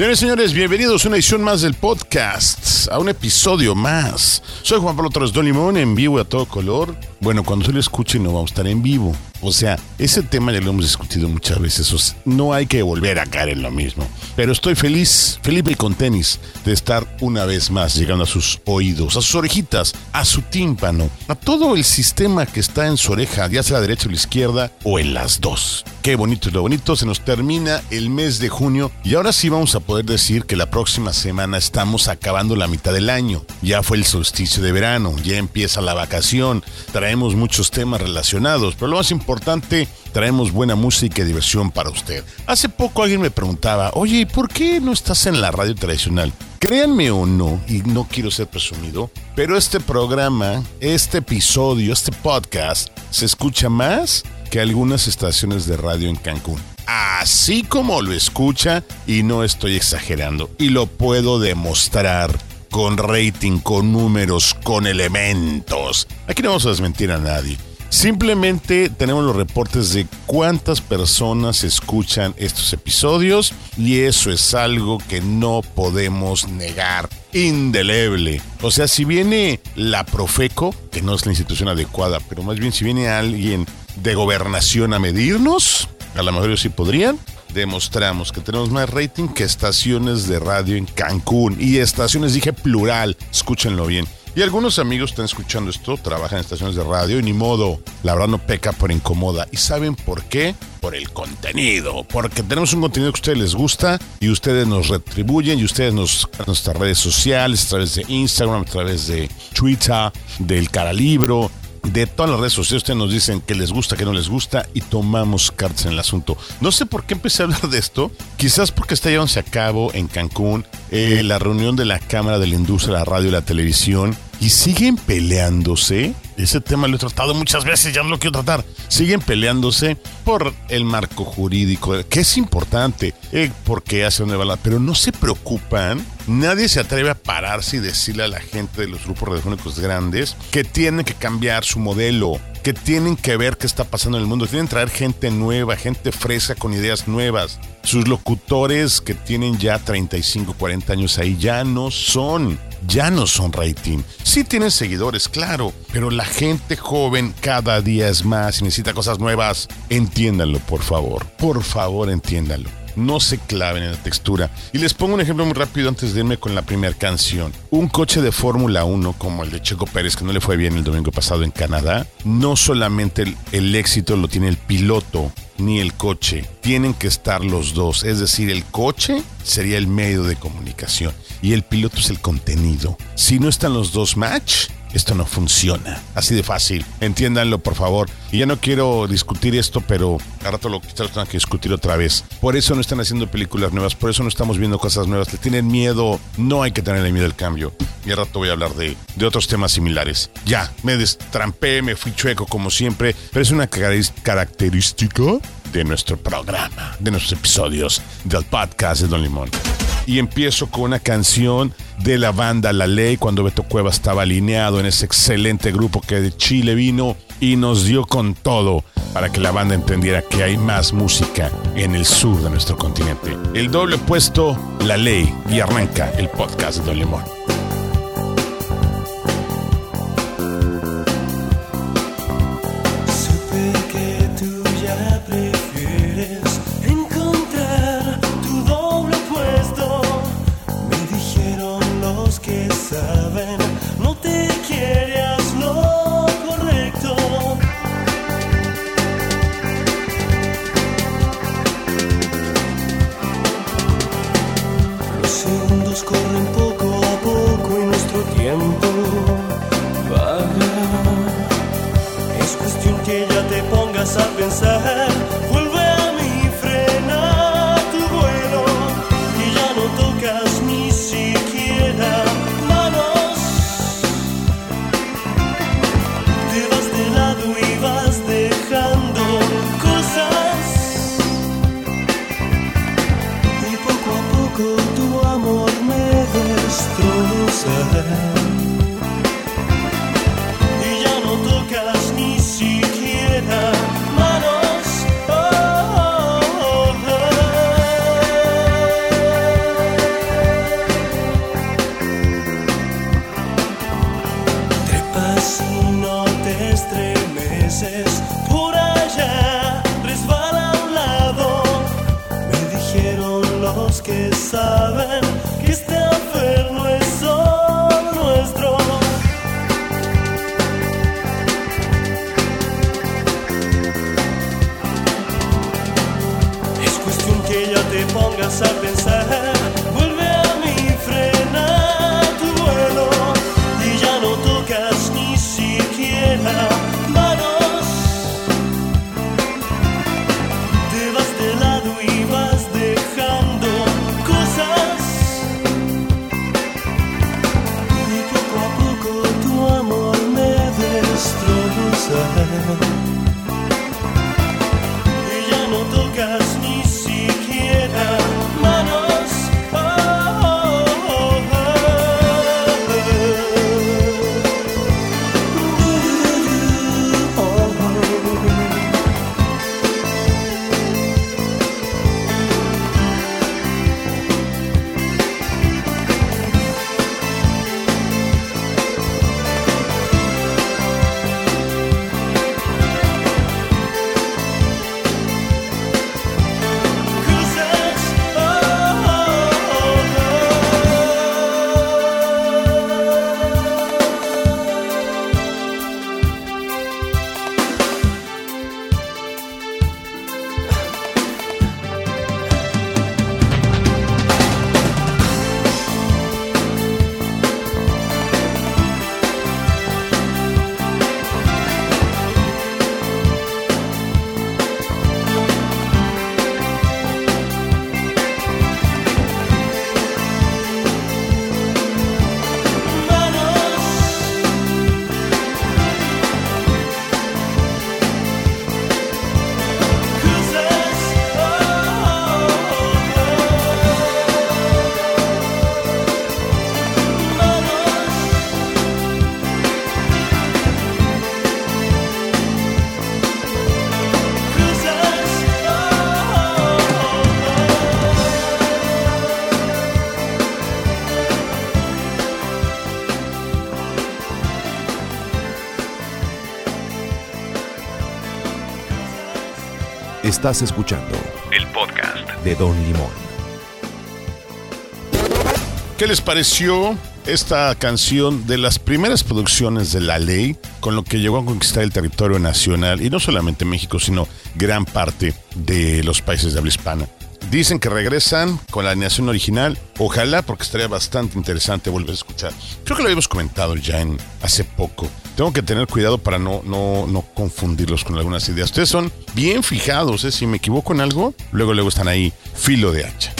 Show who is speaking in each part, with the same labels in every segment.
Speaker 1: Señores y señores, bienvenidos a una edición más del podcast, a un episodio más. Soy Juan Pablo Torres Don Limón, en vivo a todo color. Bueno, cuando se lo escuche no vamos a estar en vivo. O sea, ese tema ya lo hemos discutido muchas veces. No hay que volver a caer en lo mismo. Pero estoy feliz, Felipe y con tenis, de estar una vez más llegando a sus oídos, a sus orejitas, a su tímpano, a todo el sistema que está en su oreja, ya sea la derecha o la izquierda, o en las dos. Qué bonito es lo bonito. Se nos termina el mes de junio y ahora sí vamos a poder decir que la próxima semana estamos acabando la mitad del año. Ya fue el solsticio de verano, ya empieza la vacación. Traemos muchos temas relacionados, pero lo más importante, traemos buena música y diversión para usted. Hace poco alguien me preguntaba, oye, ¿por qué no estás en la radio tradicional? Créanme o no, y no quiero ser presumido, pero este programa, este episodio, este podcast, se escucha más que algunas estaciones de radio en Cancún. Así como lo escucha, y no estoy exagerando, y lo puedo demostrar con rating, con números, con elementos. Aquí no vamos a desmentir a nadie. Simplemente tenemos los reportes de cuántas personas escuchan estos episodios y eso es algo que no podemos negar. Indeleble. O sea, si viene la Profeco, que no es la institución adecuada, pero más bien si viene alguien de gobernación a medirnos, a lo mejor sí podrían, demostramos que tenemos más rating que estaciones de radio en Cancún. Y estaciones dije plural, escúchenlo bien. Y algunos amigos están escuchando esto, trabajan en estaciones de radio y ni modo, la verdad no peca por incomoda. ¿Y saben por qué? Por el contenido, porque tenemos un contenido que a ustedes les gusta y ustedes nos retribuyen y ustedes nos a nuestras redes sociales, a través de Instagram, a través de Twitter, del Caralibro, de todas las redes sociales ustedes nos dicen que les gusta, que no les gusta y tomamos cartas en el asunto. No sé por qué empecé a hablar de esto, quizás porque está llevándose a cabo en Cancún eh, la reunión de la Cámara de la Industria, la Radio y la Televisión y siguen peleándose. Ese tema lo he tratado muchas veces, ya no lo quiero tratar. Siguen peleándose por el marco jurídico, que es importante, eh, porque hace una balada, pero no se preocupan. Nadie se atreve a pararse y decirle a la gente de los grupos radiofónicos grandes que tienen que cambiar su modelo, que tienen que ver qué está pasando en el mundo, tienen que traer gente nueva, gente fresca con ideas nuevas. Sus locutores que tienen ya 35, 40 años ahí ya no son, ya no son rating. Sí tienen seguidores, claro, pero la gente joven cada día es más y necesita cosas nuevas. Entiéndanlo, por favor. Por favor, entiéndanlo no se claven en la textura. Y les pongo un ejemplo muy rápido antes de irme con la primera canción. Un coche de Fórmula 1 como el de Checo Pérez, que no le fue bien el domingo pasado en Canadá, no solamente el, el éxito lo tiene el piloto, ni el coche. Tienen que estar los dos. Es decir, el coche sería el medio de comunicación y el piloto es el contenido. Si no están los dos match, esto no funciona. Así de fácil. Entiéndanlo, por favor. Y ya no quiero discutir esto, pero a rato lo quizás lo tengan que discutir otra vez. Por eso no están haciendo películas nuevas, por eso no estamos viendo cosas nuevas. Le tienen miedo. No hay que tenerle miedo al cambio. Y a rato voy a hablar de, de otros temas similares. Ya, me destrampé, me fui chueco como siempre, pero es una característica de nuestro programa, de nuestros episodios del podcast de Don Limón y empiezo con una canción de la banda La Ley cuando Beto Cueva estaba alineado en ese excelente grupo que de Chile vino y nos dio con todo para que la banda entendiera que hay más música en el sur de nuestro continente. El doble puesto, La Ley y arranca el podcast de Don Limón.
Speaker 2: Estás escuchando el podcast de Don Limón.
Speaker 1: ¿Qué les pareció esta canción de las primeras producciones de La Ley, con lo que llegó a conquistar el territorio nacional, y no solamente México, sino gran parte de los países de habla hispana? Dicen que regresan con la animación original. Ojalá, porque estaría bastante interesante volver a escuchar. Creo que lo habíamos comentado ya en hace poco. Tengo que tener cuidado para no, no, no confundirlos con algunas ideas. Ustedes son bien fijados, ¿eh? Si me equivoco en algo, luego, luego están ahí, filo de hacha.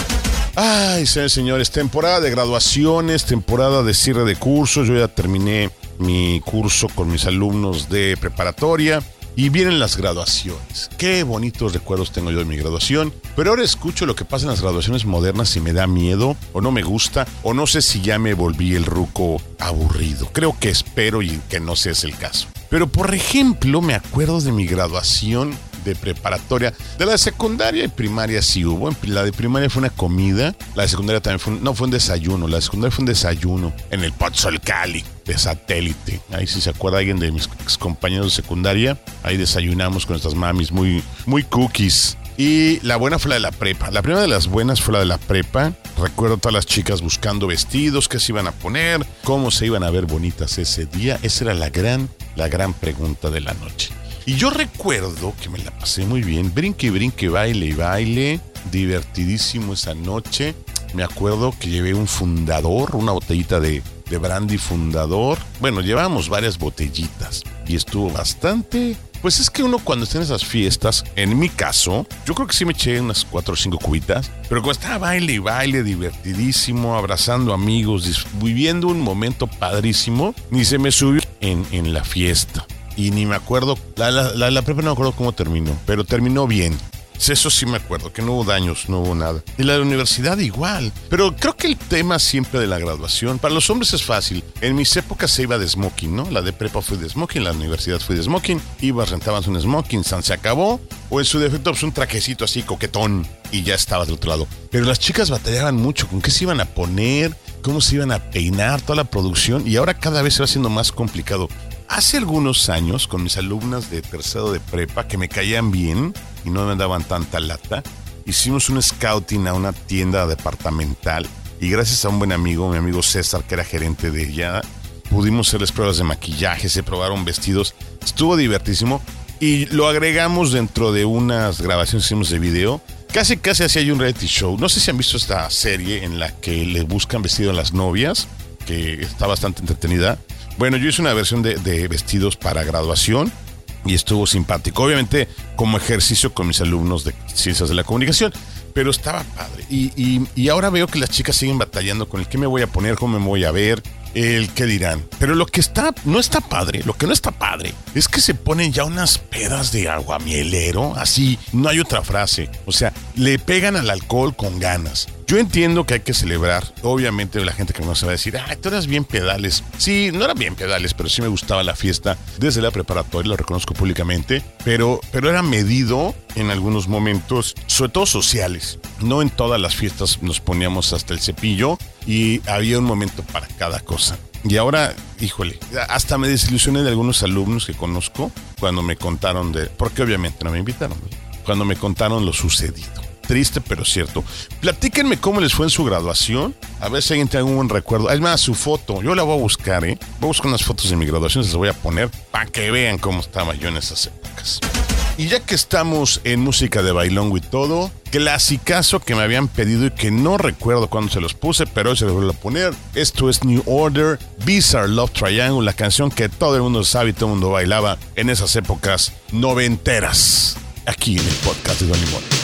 Speaker 1: Ay, señores, señores, temporada de graduaciones, temporada de cierre de cursos. Yo ya terminé mi curso con mis alumnos de preparatoria y vienen las graduaciones. Qué bonitos recuerdos tengo yo de mi graduación. Pero ahora escucho lo que pasa en las graduaciones modernas y me da miedo, o no me gusta, o no sé si ya me volví el ruco aburrido. Creo que espero y que no sea el caso. Pero por ejemplo, me acuerdo de mi graduación de preparatoria. De la secundaria y primaria sí hubo. La de primaria fue una comida. La de secundaria también fue un, no fue un desayuno. La de secundaria fue un desayuno en el Pozzol Cali de satélite. Ahí si se acuerda alguien de mis ex compañeros de secundaria, ahí desayunamos con nuestras mamis muy muy cookies. Y la buena fue la de la prepa. La primera de las buenas fue la de la prepa. Recuerdo a todas las chicas buscando vestidos, qué se iban a poner, cómo se iban a ver bonitas ese día. Esa era la gran, la gran pregunta de la noche. Y yo recuerdo que me la pasé muy bien. Brinque, brinque, baile y baile. Divertidísimo esa noche. Me acuerdo que llevé un fundador, una botellita de, de brandy fundador. Bueno, llevamos varias botellitas. Y estuvo bastante... Pues es que uno cuando está en esas fiestas, en mi caso, yo creo que sí me eché unas cuatro o cinco cubitas, pero cuando estaba baile y baile, divertidísimo, abrazando amigos, viviendo un momento padrísimo, ni se me subió en, en la fiesta y ni me acuerdo, la, la, la, la prepa no me acuerdo cómo terminó, pero terminó bien. Eso sí me acuerdo, que no hubo daños, no hubo nada. Y la de la universidad igual. Pero creo que el tema siempre de la graduación, para los hombres es fácil. En mis épocas se iba de smoking, ¿no? La de prepa fue de smoking, la universidad fue de smoking. Ibas, rentabas un smoking, San se acabó. O en su defecto, pues un trajecito así coquetón y ya estabas del otro lado. Pero las chicas batallaban mucho con qué se iban a poner, cómo se iban a peinar, toda la producción. Y ahora cada vez se va haciendo más complicado. Hace algunos años, con mis alumnas de tercero de prepa que me caían bien y no me daban tanta lata, hicimos un scouting a una tienda departamental y gracias a un buen amigo, mi amigo César, que era gerente de ella, pudimos hacerles pruebas de maquillaje, se probaron vestidos, estuvo divertísimo y lo agregamos dentro de unas grabaciones que hicimos de video. Casi, casi así hay un reality show. No sé si han visto esta serie en la que le buscan vestido a las novias, que está bastante entretenida. Bueno, yo hice una versión de, vestidos para graduación y estuvo simpático. Obviamente, como ejercicio con mis alumnos de ciencias de la comunicación, pero estaba padre. Y, y, ahora veo que las chicas siguen batallando con el qué me voy a poner, cómo me voy a ver, el qué dirán. Pero lo que está, no está padre, lo que no está padre, es que se ponen ya unas pedas de aguamielero, así, no hay otra frase. O sea, le pegan al alcohol con ganas. Yo entiendo que hay que celebrar. Obviamente la gente que no va a decir, ah, tú eras bien pedales. Sí, no eran bien pedales, pero sí me gustaba la fiesta desde la preparatoria, lo reconozco públicamente. Pero, pero era medido en algunos momentos, sobre todo sociales. No en todas las fiestas nos poníamos hasta el cepillo y había un momento para cada cosa. Y ahora, híjole, hasta me desilusioné de algunos alumnos que conozco cuando me contaron de, porque obviamente no me invitaron, cuando me contaron lo sucedido triste, pero cierto. Platíquenme cómo les fue en su graduación. A ver si alguien tiene algún buen recuerdo. Además, su foto. Yo la voy a buscar, ¿eh? Voy a buscar unas fotos de mi graduación, se las voy a poner para que vean cómo estaba yo en esas épocas. Y ya que estamos en música de bailongo y todo, clasicazo que me habían pedido y que no recuerdo cuándo se los puse, pero hoy se los voy a poner. Esto es New Order, Bizarre Love Triangle, la canción que todo el mundo sabe y todo el mundo bailaba en esas épocas noventeras. Aquí en el podcast de Don Limón.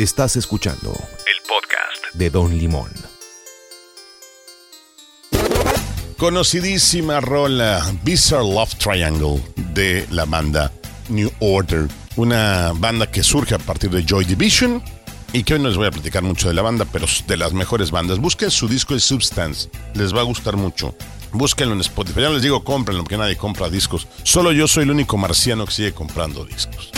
Speaker 2: Estás escuchando el podcast de Don Limón.
Speaker 1: Conocidísima rola Bizarre Love Triangle de la banda New Order, una banda que surge a partir de Joy Division y que hoy no les voy a platicar mucho de la banda, pero de las mejores bandas. Busquen su disco de Substance, les va a gustar mucho. Búsquenlo en Spotify. Ya no les digo cómprenlo porque nadie compra discos. Solo yo soy el único marciano que sigue comprando discos.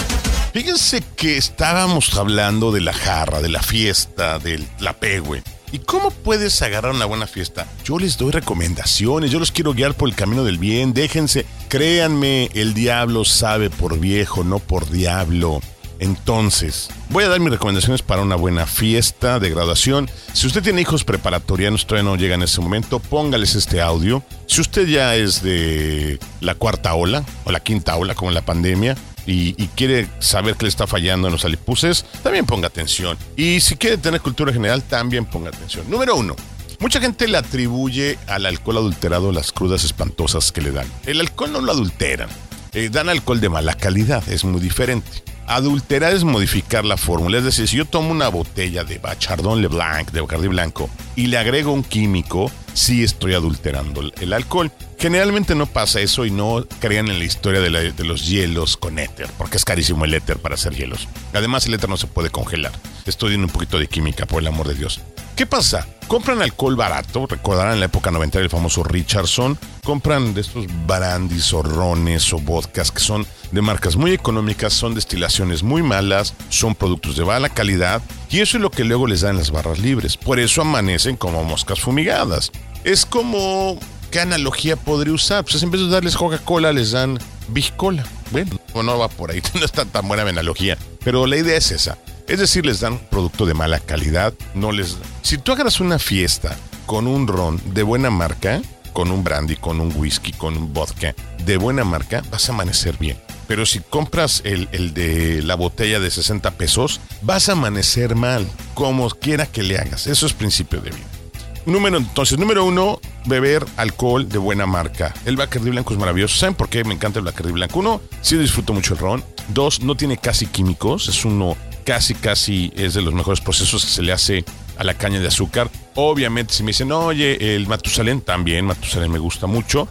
Speaker 1: Fíjense que estábamos hablando de la jarra, de la fiesta, del la güey. ¿Y cómo puedes agarrar una buena fiesta? Yo les doy recomendaciones, yo los quiero guiar por el camino del bien, déjense, créanme, el diablo sabe por viejo, no por diablo. Entonces, voy a dar mis recomendaciones para una buena fiesta de graduación. Si usted tiene hijos preparatorianos, todavía no llega en ese momento, póngales este audio. Si usted ya es de la cuarta ola o la quinta ola, como en la pandemia, y, quiere saber qué le está fallando en los alipuses, también ponga atención. Y si quiere tener cultura general, también ponga atención. Número uno. Mucha gente le atribuye al alcohol adulterado las crudas espantosas que le dan. El alcohol no lo adulteran. Eh, dan alcohol de mala calidad, es muy diferente. Adulterar es modificar la fórmula. Es decir, si yo tomo una botella de Bachardon Leblanc, de Bacardi Blanco, y le agrego un químico, sí estoy adulterando el alcohol. Generalmente no pasa eso y no crean en la historia de, los hielos con éter, porque es carísimo el éter para hacer hielos. Además, el éter no se puede congelar. Estoy en un poquito de química, por el amor de Dios. ¿Qué pasa? Compran alcohol barato, recordarán en la época 90 el famoso Richardson, compran de estos brandis o o vodkas que son de marcas muy económicas, son destilaciones muy malas, son productos de mala calidad y eso es lo que luego les dan las barras libres. Por eso amanecen como moscas fumigadas. Es como ¿qué analogía podría usar? Pues en vez de darles Coca-Cola, les dan Big Cola. Bueno, no va por ahí, no está tan buena mi analogía. Pero la idea es esa. Es decir, les dan producto de mala calidad, no les... Si tú agarras una fiesta con un ron de buena marca, con un brandy, con un whisky, con un vodka de buena marca, vas a amanecer bien. Pero si compras el, el, de la botella de 60 pesos, vas a amanecer mal, como quiera que le hagas. Eso es principio de vida. Número, entonces, número uno, beber alcohol de buena marca. El Bacardi Blanco es maravilloso. ¿Saben por qué me encanta el Bacardi Blanco? Uno, sí disfruto mucho el ron. Dos, no tiene casi químicos. Es uno casi, casi es de los mejores procesos que se le hace a la caña de azúcar. Obviamente, si me dicen, oye, el Matusalén también, Matusalén me gusta mucho,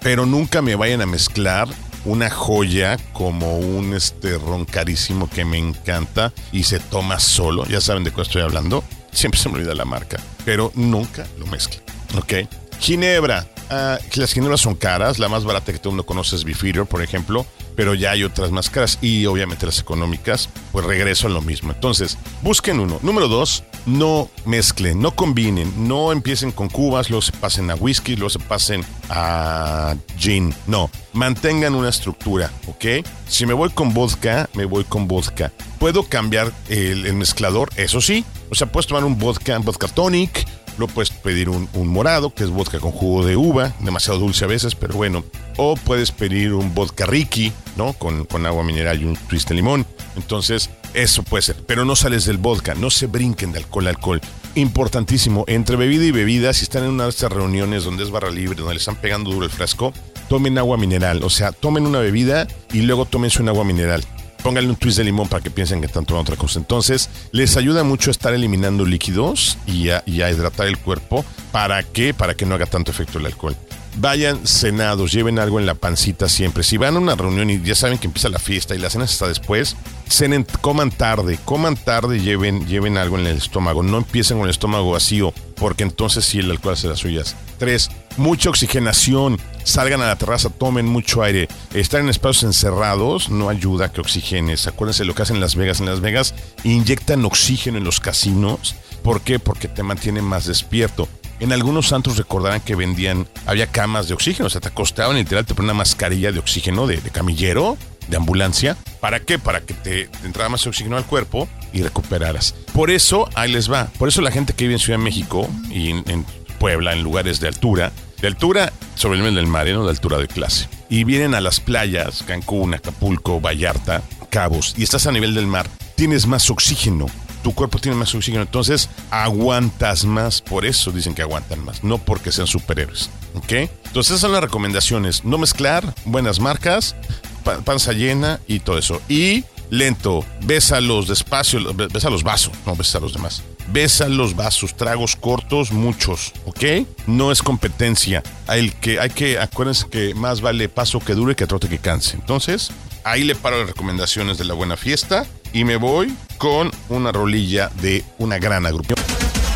Speaker 1: pero nunca me vayan a mezclar una joya como un este ron carísimo que me encanta y se toma solo. Ya saben de qué estoy hablando. Siempre se me olvida la marca, pero nunca lo mezclen. ¿Ok? Ginebra. Ah, las ginebras son caras. La más barata que todo el mundo conoce es Beefeater, por ejemplo pero ya hay otras más caras y obviamente las económicas, pues regreso a lo mismo. Entonces, busquen uno. Número dos, no mezclen, no combinen, no empiecen con cubas, luego se pasen a whisky, luego se pasen a gin. No, mantengan una estructura, ¿ok? Si me voy con vodka, me voy con vodka. Puedo cambiar el, el mezclador, eso sí. O sea, puedes tomar un vodka, vodka tonic, Luego puedes pedir un, morado, que es vodka con jugo de uva, demasiado dulce a veces, pero bueno. O puedes pedir un vodka Ricky, ¿no? Con, con agua mineral y un twist de limón. Entonces, eso puede ser. Pero no sales del vodka, no se brinquen de alcohol a alcohol. Importantísimo, entre bebida y bebida, si están en una de estas reuniones donde es barra libre, donde le están pegando duro el frasco, tomen agua mineral. O sea, tomen una bebida y luego tómense un agua mineral pónganle un twist de limón para que piensen que están tomando otra cosa. Entonces, les ayuda mucho a estar eliminando líquidos y a, hidratar el cuerpo. ¿Para qué? Para que no haga tanto efecto el alcohol. Vayan cenados, lleven algo en la pancita siempre. Si van a una reunión y ya saben que empieza la fiesta y la cena está después, cenen, coman tarde, coman tarde lleven, lleven algo en el estómago. No empiecen con el estómago vacío, porque entonces sí el alcohol hace las suyas. Tres, mucha oxigenación salgan a la terraza, tomen mucho aire. Estar en espacios encerrados no ayuda a que oxigenes. Acuérdense lo que hacen en Las Vegas. En Las Vegas inyectan oxígeno en los casinos. ¿Por qué? Porque te mantiene más despierto. En algunos santos recordarán que vendían, había camas de oxígeno, o sea, te acostaban literal, te ponían una mascarilla de oxígeno de, camillero, de ambulancia. ¿Para qué? Para que te, entrara más oxígeno al cuerpo y recuperaras. Por eso, ahí les va. Por eso la gente que vive en Ciudad de México y en Puebla, en lugares de altura, de altura sobre el nivel del mar, ¿no? de altura de clase. Y vienen a las playas, Cancún, Acapulco, Vallarta, Cabos, y estás a nivel del mar, tienes más oxígeno. Tu cuerpo tiene más oxígeno, entonces aguantas más. Por eso dicen que aguantan más, no porque sean superhéroes. ¿Ok? Entonces esas son las recomendaciones. No mezclar, buenas marcas, panza llena y todo eso. Y lento, bésalos despacio, besa los vasos, no besa los demás. Besa los vasos, tragos cortos, muchos, ¿ok? No es competencia. Hay que, hay que, acuérdense que más vale paso que dure que trote que canse. Entonces, ahí le paro las recomendaciones de la buena fiesta y me voy con una rolilla de una gran agrupación.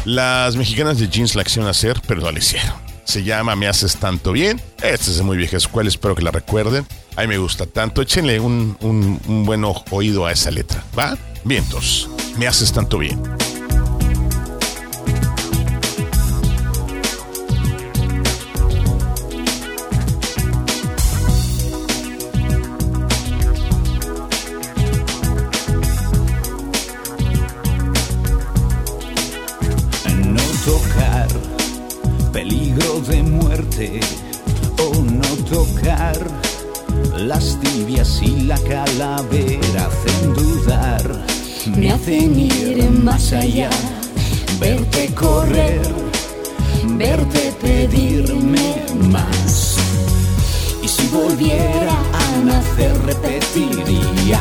Speaker 1: Las mexicanas de jeans la quisieron hacer, pero no la hicieron. Se llama Me haces tanto bien. Esta es de muy vieja escuela, espero que la recuerden. A me gusta tanto. Échenle un, un, un buen oído a esa letra, ¿va? Vientos, me haces tanto bien.
Speaker 3: Ir más allá verte correr verte pedirme más.
Speaker 4: Y si volviera a nacer repetiría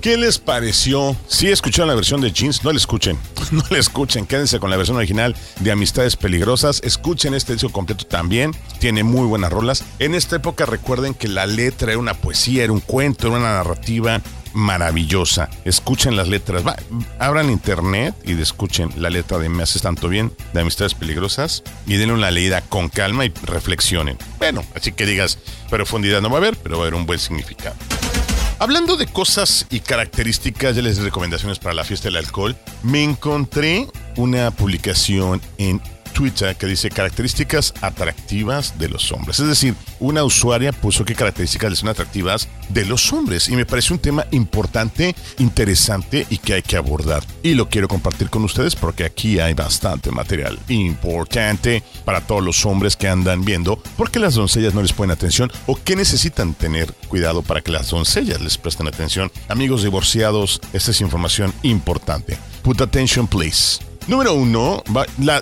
Speaker 1: ¿Qué les pareció? Si escucharon la versión de Jeans, no la escuchen. No la escuchen. Quédense con la versión original de Amistades Peligrosas. Escuchen este disco completo también. Tiene muy buenas rolas. En esta época recuerden que la letra era una poesía, era un cuento, era una narrativa maravillosa. Escuchen las letras. Abran internet y escuchen la letra de Me haces tanto bien, de Amistades Peligrosas, y denle una leída con calma y reflexionen. Bueno, así que digas, profundidad no va a haber, pero va a haber un buen significado. Hablando de cosas y características, ya les di recomendaciones para la fiesta del alcohol. Me encontré una publicación en Twitter que dice características atractivas de los hombres. Es decir, una usuaria puso qué características son atractivas de los hombres. Y me parece un tema importante, interesante y que hay que abordar. Y lo quiero compartir con ustedes porque aquí hay bastante material importante para todos los hombres que andan viendo por qué las doncellas no les ponen atención o qué necesitan tener cuidado para que las doncellas les presten atención. Amigos divorciados, esta es información importante. Put attention, please. Número uno,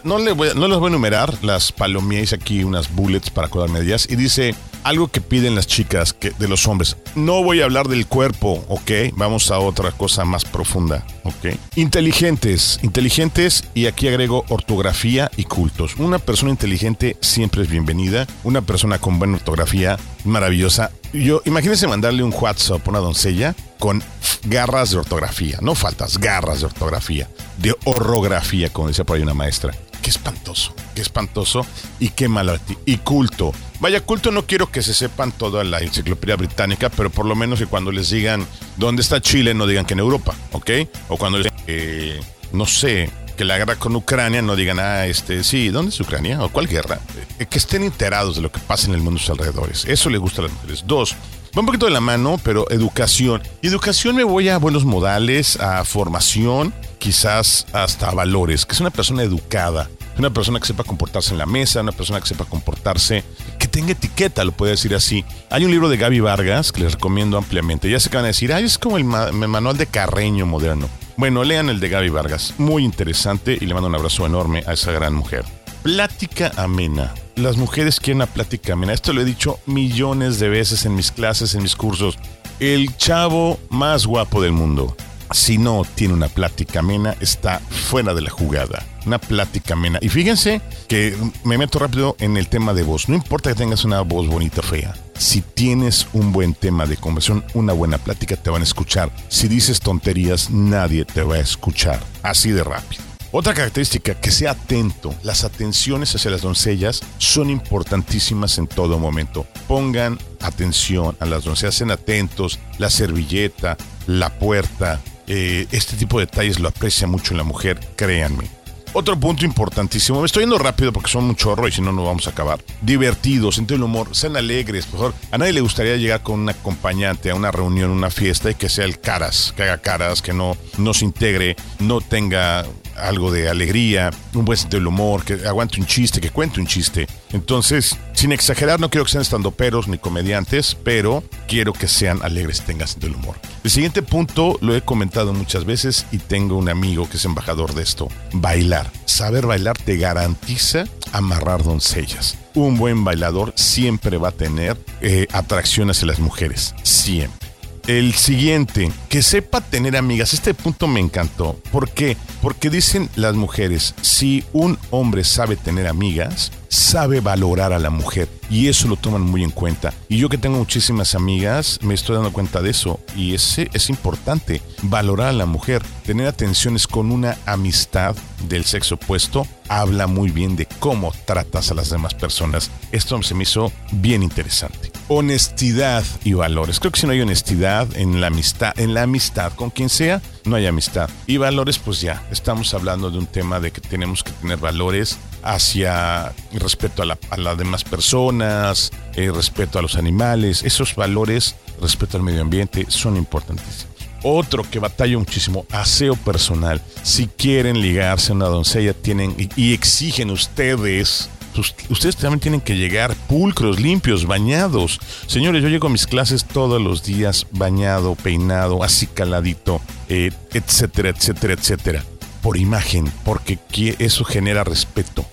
Speaker 1: no, le voy, no les voy a enumerar, las palomías aquí unas bullets para acordarme de ellas. Y dice algo que piden las chicas que, de los hombres. No voy a hablar del cuerpo, ¿ok? Vamos a otra cosa más profunda, ¿ok? Inteligentes, inteligentes y aquí agrego ortografía y cultos. Una persona inteligente siempre es bienvenida. Una persona con buena ortografía, maravillosa. Yo, imagínense mandarle un WhatsApp a una doncella con garras de ortografía, no faltas, garras de ortografía, de orografía, como decía por ahí una maestra. Qué espantoso, qué espantoso y qué malo. Y culto. Vaya, culto no quiero que se sepan toda la enciclopedia británica, pero por lo menos que cuando les digan dónde está Chile, no digan que en Europa, ¿ok? O cuando les digan, no sé, que la guerra con Ucrania no digan, ah, este, sí, ¿dónde es Ucrania? ¿O cuál guerra? Eh, que estén enterados de lo que pasa en el mundo a sus alrededores. Eso le gusta a las mujeres. Dos, Va un poquito de la mano, pero educación. Y educación me voy a buenos modales, a formación, quizás hasta valores, que es una persona educada, una persona que sepa comportarse en la mesa, una persona que sepa comportarse, que tenga etiqueta, lo puedo decir así. Hay un libro de Gaby Vargas que les recomiendo ampliamente. Ya se van a decir, ay, es como el, el manual de Carreño moderno. Bueno, lean el de Gaby Vargas, muy interesante y le mando un abrazo enorme a esa gran mujer. Plática amena las mujeres quieren una plática amena. Esto lo he dicho millones de veces en mis clases, en mis cursos. El chavo más guapo del mundo, si no tiene una plática amena, está fuera de la jugada. Una plática amena. Y fíjense que me meto rápido en el tema de voz. No importa que tengas una voz bonita o fea. Si tienes un buen tema de conversación, una buena plática, te van a escuchar. Si dices tonterías, nadie te va a escuchar. Así de rápido. Otra característica, que sea atento. Las atenciones hacia las doncellas son importantísimas en todo momento. Pongan atención a las doncellas, sean atentos, la servilleta, la puerta. Eh, este tipo de detalles lo aprecia mucho la mujer, créanme. Otro punto importantísimo, me estoy yendo rápido porque son un chorro y si no, no vamos a acabar. Divertidos, sentido el humor, sean alegres, por favor. A nadie le gustaría llegar con un acompañante a una reunión, una fiesta y que sea el caras, que haga caras, que no, no se integre, no tenga algo de alegría, un buen sentido del humor, que aguante un chiste, que cuente un chiste. Entonces, sin exagerar, no quiero que sean estandoperos ni comediantes, pero quiero que sean alegres tengan sentido del humor. El siguiente punto lo he comentado muchas veces y tengo un amigo que es embajador de esto. Bailar. Saber bailar te garantiza amarrar doncellas. Un buen bailador siempre va a tener eh, atracción hacia las mujeres. Siempre. El siguiente, que sepa tener amigas. Este punto me encantó. ¿Por qué? Porque dicen las mujeres, si un hombre sabe tener amigas, sabe valorar a la mujer y eso lo toman muy en cuenta. Y yo que tengo muchísimas amigas, me estoy dando cuenta de eso y ese es importante, valorar a la mujer, tener atenciones con una amistad del sexo opuesto, habla muy bien de cómo tratas a las demás personas. Esto se me hizo bien interesante. Honestidad y valores. Creo que si no hay honestidad en la amistad, en la amistad con quien sea, no hay amistad. Y valores, pues ya, estamos hablando de un tema de que tenemos que tener valores hacia respeto a, las demás personas, eh, respeto a los animales. Esos valores, respeto al medio ambiente, son importantísimos. Otro que batalla muchísimo, aseo personal. Si quieren ligarse a una doncella, tienen y, exigen ustedes pues, ustedes también tienen que llegar pulcros, limpios, bañados. Señores, yo llego a mis clases todos los días bañado, peinado, así caladito, eh, etcétera, etcétera, etcétera. Por imagen, porque eso genera respeto.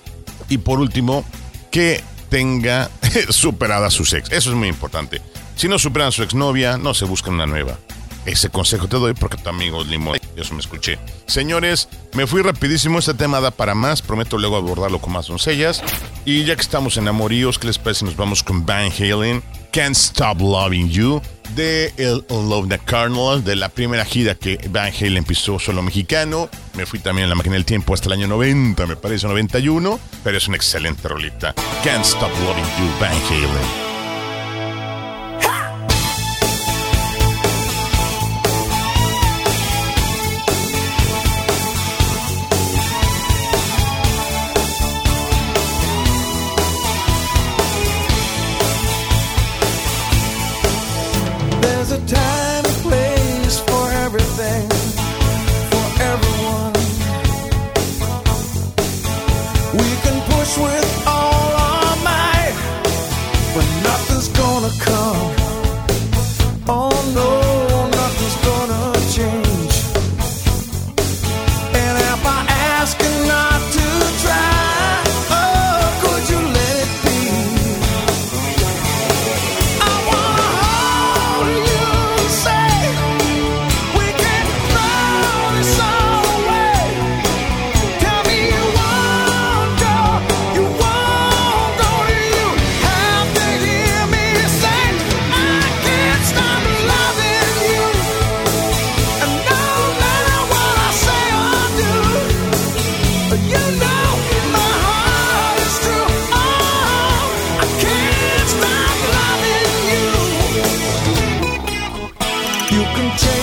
Speaker 1: Y por último, que tenga superada a su ex. Eso es muy importante. Si no superan a su exnovia, no se buscan una nueva. Ese consejo te doy porque tu amigo Limón, yo eso me escuché. Señores, me fui rapidísimo, este tema da para más, prometo luego abordarlo con más doncellas. Y ya que estamos en amoríos, ¿qué les parece? Nos vamos con Van Halen, Can't Stop Loving You, de el Love the Carnal, de la primera gira que Van Halen pisó solo mexicano. Me fui también en la máquina del tiempo hasta el año 90, me parece, 91, pero es una excelente rolita. Can't Stop Loving You, Van Halen. change.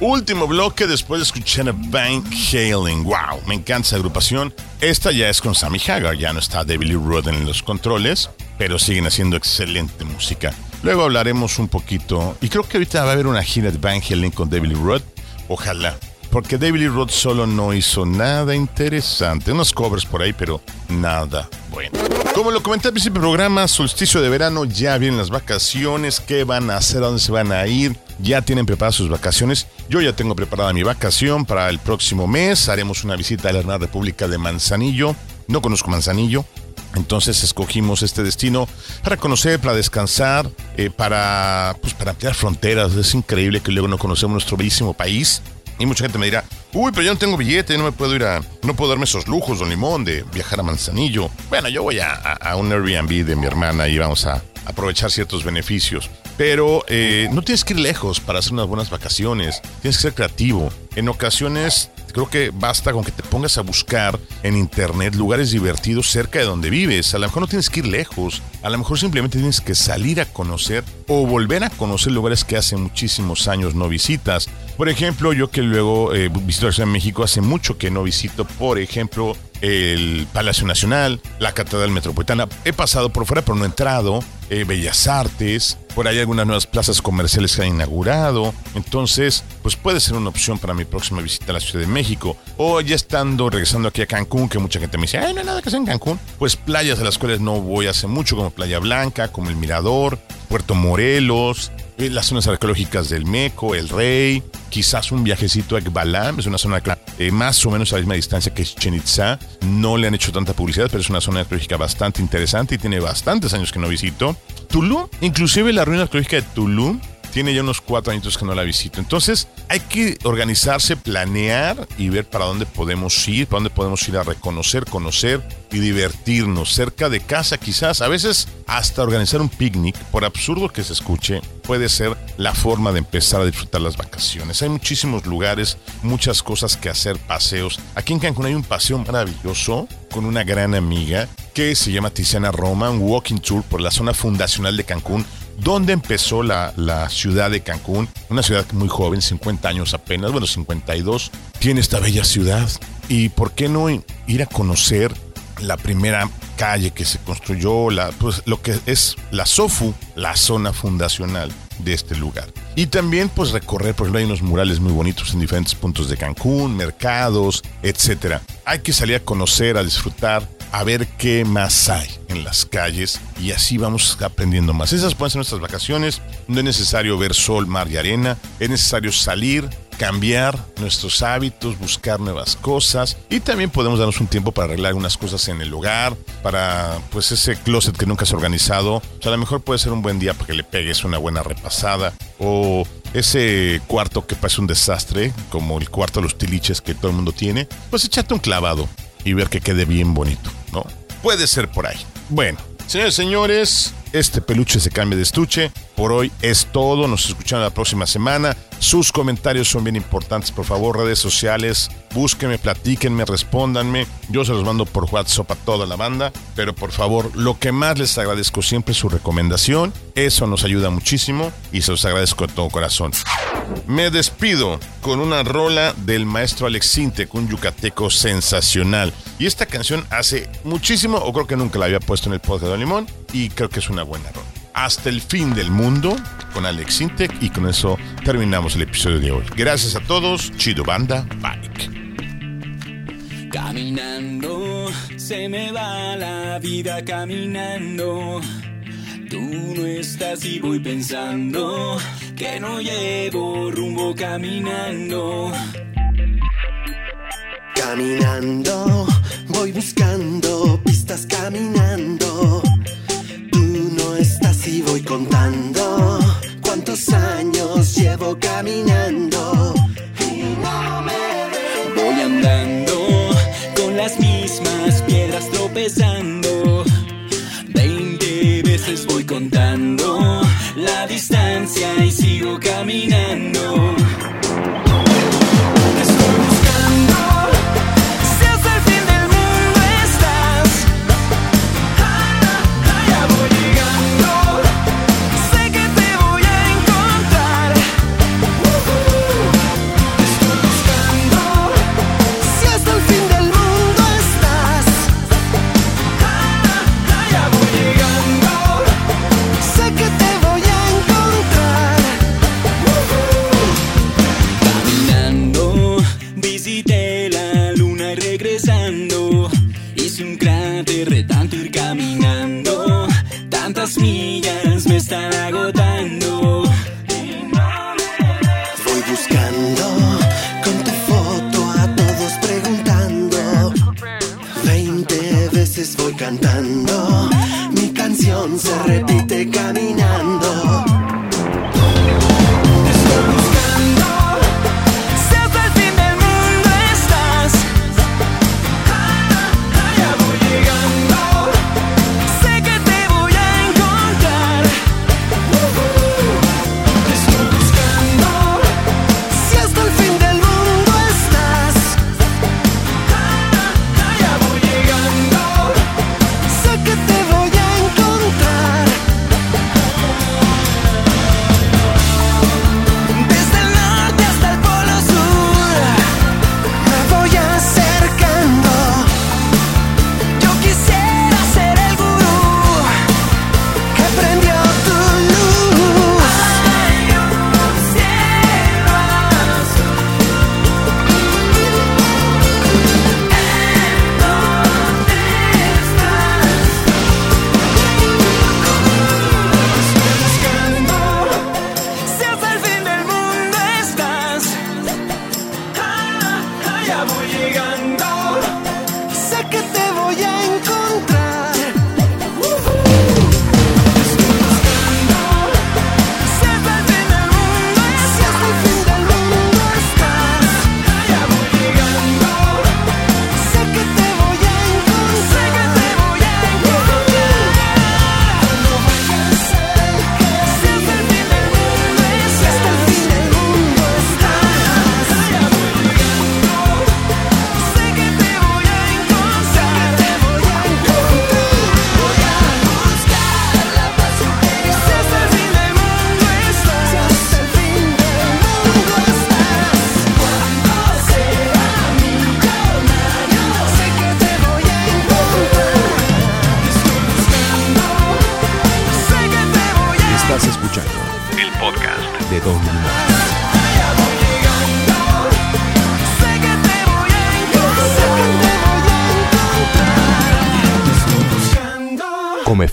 Speaker 1: Último bloque después de escuchar a Van Halen. Wow, me encanta esa agrupación. Esta ya es con Sammy Hagar, ya no está David Lee Roth en los controles, pero siguen haciendo excelente música. Luego hablaremos un poquito, y creo que ahorita va a haber una gira de Van Halen con David Lee Roth. Ojalá, porque David Lee Roth solo no hizo nada interesante. Unos covers por ahí, pero nada bueno. Como lo comenté al principio del programa, solsticio de verano, ya vienen las vacaciones, qué van a hacer, dónde se van a ir, ya tienen preparadas sus vacaciones. Yo ya tengo preparada mi vacación para el próximo mes. Haremos una visita a la Hermana República de Manzanillo. No conozco Manzanillo. Entonces escogimos este destino para conocer, para descansar, eh, para, pues, para ampliar fronteras. Es increíble que luego no conocemos nuestro bellísimo país. Y mucha gente me dirá, uy, pero yo no tengo billete, no me puedo ir a, no puedo darme esos lujos, don Limón, de viajar a Manzanillo. Bueno, yo voy a, a un Airbnb de mi hermana y vamos a aprovechar ciertos beneficios. Pero eh, no tienes que ir lejos para hacer unas buenas vacaciones. Tienes que ser creativo. En ocasiones Creo que basta con que te pongas a buscar en internet lugares divertidos cerca de donde vives. A lo mejor no tienes que ir lejos, a lo mejor simplemente tienes que salir a conocer o volver a conocer lugares que hace muchísimos años no visitas. Por ejemplo, yo que luego eh, visito la Ciudad de México, hace mucho que no visito, por ejemplo, el Palacio Nacional, la Catedral Metropolitana. He pasado por fuera, pero no he entrado. Eh, Bellas Artes, por ahí algunas nuevas plazas comerciales que han inaugurado. Entonces, pues puede ser una opción para mi próxima visita a la Ciudad de México. O ya estando, regresando aquí a Cancún, que mucha gente me dice, ay, no hay nada que hacer en Cancún. Pues playas a las cuales no voy hace mucho, como Playa Blanca, como El Mirador, Puerto Morelos, eh, las zonas arqueológicas del Meco, El Rey, quizás un viajecito a Ekbalam, es una zona eh, más o menos a la misma distancia que Chichen. No le han hecho tanta publicidad, pero es una zona arqueológica bastante interesante y tiene bastantes años que no visito. Tulum, inclusive la ruina arqueológica de Tulum, tiene ya unos cuatro años que no la visito. Entonces hay que organizarse, planear y ver para dónde podemos ir, para dónde podemos ir a reconocer, conocer y divertirnos cerca de casa quizás. A veces hasta organizar un picnic, por absurdo que se escuche, puede ser la forma de empezar a disfrutar las vacaciones. Hay muchísimos lugares, muchas cosas que hacer, paseos. Aquí en Cancún hay un paseo maravilloso con una gran amiga que se llama Tiziana Roma, un walking tour por la zona fundacional de Cancún dónde empezó la, la, ciudad de Cancún, una ciudad muy joven, 50 años apenas, bueno, 52, tiene esta bella ciudad. ¿Y por qué no ir a conocer la primera calle que se construyó, la, pues, lo que es la SOFU, la zona fundacional de este lugar? Y también pues recorrer, por ejemplo, hay unos murales muy bonitos en diferentes puntos de Cancún, mercados, etcétera. Hay que salir a conocer, a disfrutar a ver qué más hay en las calles y así vamos aprendiendo más. Esas pueden ser nuestras vacaciones. No es necesario ver sol, mar y arena. Es necesario salir, cambiar nuestros hábitos, buscar nuevas cosas y también podemos darnos un tiempo para arreglar algunas cosas en el hogar, para pues ese closet que nunca se ha organizado. O sea, a lo mejor puede ser un buen día para que le pegues una buena repasada o ese cuarto que parece un desastre, como el cuarto de los tiliches que todo el mundo tiene, pues échate un clavado y ver que quede bien bonito, ¿no? Puede ser por ahí. Bueno, señores, señores, este peluche se cambia de estuche. Por hoy es todo. Nos escuchamos la próxima semana. Sus comentarios son bien importantes. Por favor, redes sociales, búsquenme, platíquenme, respóndanme. Yo se los mando por WhatsApp a toda la banda. Pero por favor, lo que más les agradezco siempre es su recomendación. Eso nos ayuda muchísimo y se los agradezco de todo corazón. Me despido con una rola del maestro Alex Sinte, un yucateco sensacional. Y esta canción hace muchísimo, o creo que nunca la había puesto en el podcast de Limón, y creo que es una buena rola. Hasta el fin del mundo con Alex Intec y con eso terminamos el episodio de hoy. Gracias a todos, chido banda, bike.
Speaker 5: Caminando, se me va la vida caminando. Tú no estás y voy pensando que no llevo rumbo caminando.
Speaker 6: Caminando, voy buscando pistas caminando contando cuántos años llevo caminando. Y no me
Speaker 5: Voy andando con las mismas piedras tropezando. Veinte veces voy contando la distancia y sigo caminando.